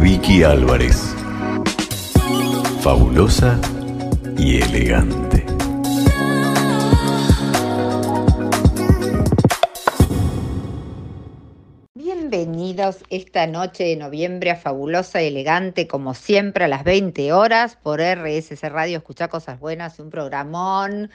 Vicky Álvarez. Fabulosa y elegante. Bienvenidos esta noche de noviembre a Fabulosa y Elegante, como siempre a las 20 horas por RSC Radio. Escucha cosas buenas, un programón.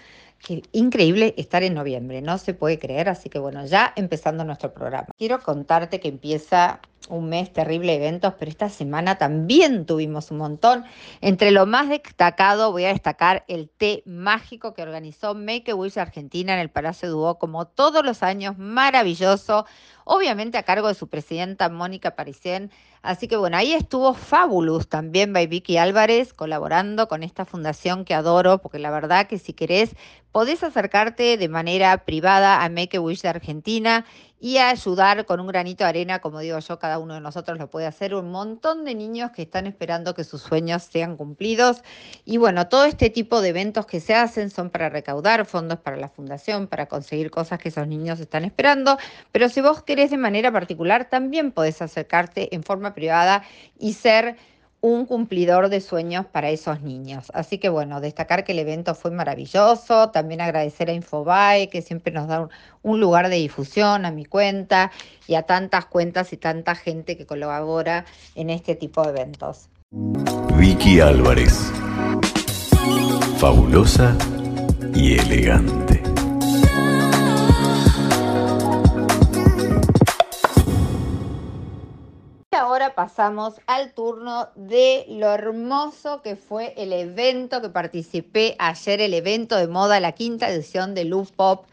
Increíble estar en noviembre, no se puede creer, así que bueno, ya empezando nuestro programa. Quiero contarte que empieza un mes terrible de eventos, pero esta semana también tuvimos un montón. Entre lo más destacado voy a destacar el té mágico que organizó Make a Wish Argentina en el Palacio Duo, como todos los años, maravilloso, obviamente a cargo de su presidenta Mónica Parisien. Así que bueno, ahí estuvo Fabulous también by Vicky Álvarez colaborando con esta fundación que adoro, porque la verdad que si querés podés acercarte de manera privada a Make a Wish de Argentina y ayudar con un granito de arena, como digo yo, cada uno de nosotros lo puede hacer, un montón de niños que están esperando que sus sueños sean cumplidos. Y bueno, todo este tipo de eventos que se hacen son para recaudar fondos para la fundación, para conseguir cosas que esos niños están esperando, pero si vos querés de manera particular, también podés acercarte en forma privada y ser un cumplidor de sueños para esos niños. Así que bueno, destacar que el evento fue maravilloso, también agradecer a Infobae, que siempre nos da un, lugar de difusión a mi cuenta y a tantas cuentas y tanta gente que colabora en este tipo de eventos. Vicky Álvarez. Fabulosa y elegante. Ahora pasamos al turno de lo hermoso que fue el evento que participé ayer, el evento de moda, la quinta edición de Loop Pop.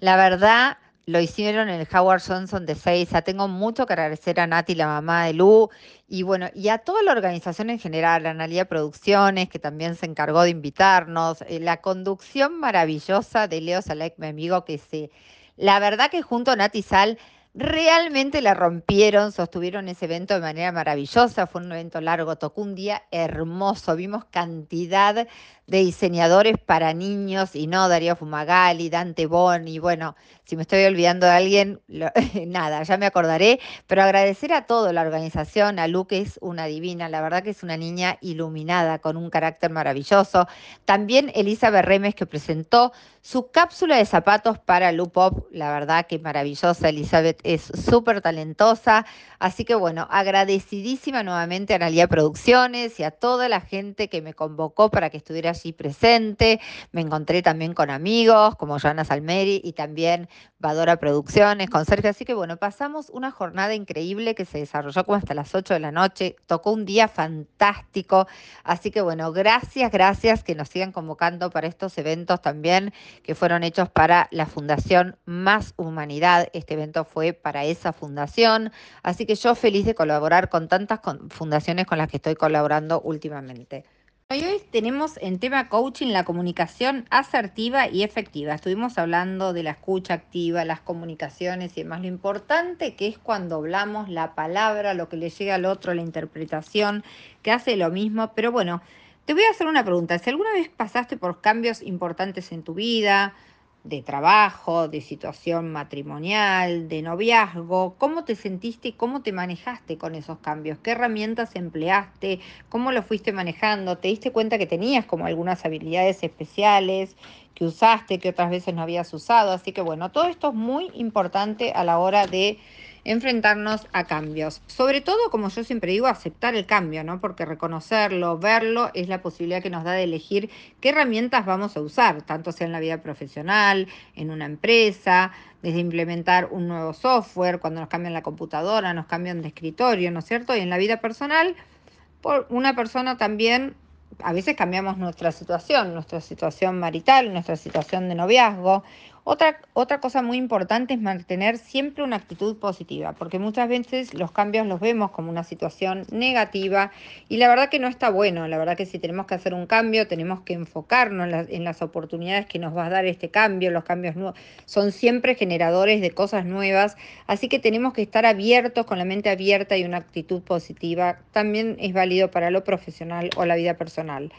La verdad, lo hicieron en el Howard Johnson de Seiza. Tengo mucho que agradecer a Nati, la mamá de Lu, y bueno, y a toda la organización en general, a Analia Producciones, que también se encargó de invitarnos, eh, la conducción maravillosa de Leo Salek, mi amigo, que se, la verdad que junto a Nati Sal Realmente la rompieron, sostuvieron ese evento de manera maravillosa, fue un evento largo, tocó un día hermoso, vimos cantidad de diseñadores para niños y no Darío Fumagali, Dante Boni, bueno, si me estoy olvidando de alguien, nada, ya me acordaré, pero agradecer a toda la organización, a Lu que es una divina, la verdad que es una niña iluminada con un carácter maravilloso, también Elisa Berremes que presentó su cápsula de zapatos para Lu Pop, la verdad que maravillosa, Elizabeth es súper talentosa, así que bueno, agradecidísima nuevamente a Analia Producciones y a toda la gente que me convocó para que estuviera allí presente. Me encontré también con amigos como Joana Salmeri y también Vadora Producciones, con Sergio. Así que bueno, pasamos una jornada increíble que se desarrolló como hasta las 8 de la noche. Tocó un día fantástico. Así que bueno, gracias, gracias que nos sigan convocando para estos eventos también que fueron hechos para la Fundación Más Humanidad. Este evento fue para esa fundación. Así que yo feliz de colaborar con tantas fundaciones con las que estoy colaborando últimamente. Hoy tenemos en tema coaching la comunicación asertiva y efectiva. Estuvimos hablando de la escucha activa, las comunicaciones y demás. Lo importante que es cuando hablamos la palabra, lo que le llega al otro, la interpretación, que hace lo mismo. Pero bueno, te voy a hacer una pregunta. Si alguna vez pasaste por cambios importantes en tu vida, de trabajo, de situación matrimonial, de noviazgo, cómo te sentiste y cómo te manejaste con esos cambios, qué herramientas empleaste, cómo lo fuiste manejando, te diste cuenta que tenías como algunas habilidades especiales que usaste, que otras veces no habías usado, así que bueno, todo esto es muy importante a la hora de enfrentarnos a cambios. Sobre todo, como yo siempre digo, aceptar el cambio, ¿no? Porque reconocerlo, verlo, es la posibilidad que nos da de elegir qué herramientas vamos a usar, tanto sea en la vida profesional, en una empresa, desde implementar un nuevo software, cuando nos cambian la computadora, nos cambian de escritorio, ¿no es cierto? Y en la vida personal, por una persona también a veces cambiamos nuestra situación, nuestra situación marital, nuestra situación de noviazgo otra, otra cosa muy importante es mantener siempre una actitud positiva, porque muchas veces los cambios los vemos como una situación negativa y la verdad que no está bueno, la verdad que si tenemos que hacer un cambio tenemos que enfocarnos en, las oportunidades que nos va a dar este cambio, los cambios son siempre generadores de cosas nuevas, así que tenemos que estar abiertos, con la mente abierta y una actitud positiva, también es válido para lo profesional o la vida personal.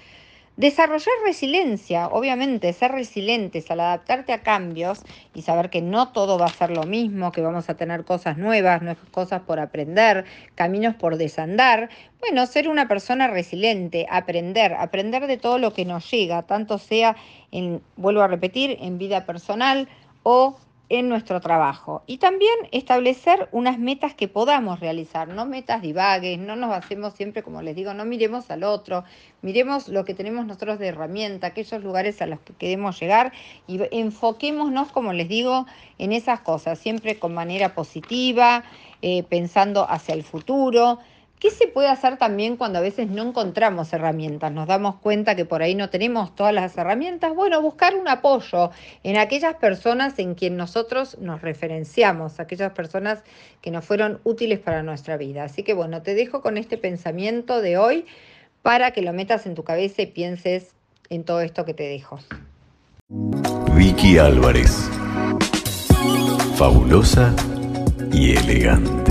Desarrollar resiliencia, obviamente, ser resilientes al adaptarte a cambios y saber que no todo va a ser lo mismo, que vamos a tener cosas nuevas, nuevas cosas por aprender, caminos por desandar. Bueno, ser una persona resiliente, aprender, aprender de todo lo que nos llega, tanto sea en, vuelvo a repetir, en vida personal o en nuestro trabajo y también establecer unas metas que podamos realizar, no metas divagues, no nos hacemos siempre, como les digo, no miremos al otro, miremos lo que tenemos nosotros de herramienta, aquellos lugares a los que queremos llegar y enfoquémonos, como les digo, en esas cosas, siempre con manera positiva, eh, pensando hacia el futuro. ¿Qué se puede hacer también cuando a veces no encontramos herramientas? Nos damos cuenta que por ahí no tenemos todas las herramientas. Bueno, buscar un apoyo en aquellas personas en quien nosotros nos referenciamos, aquellas personas que nos fueron útiles para nuestra vida. Así que bueno, te dejo con este pensamiento de hoy para que lo metas en tu cabeza y pienses en todo esto que te dejo. Vicky Álvarez. Fabulosa y elegante.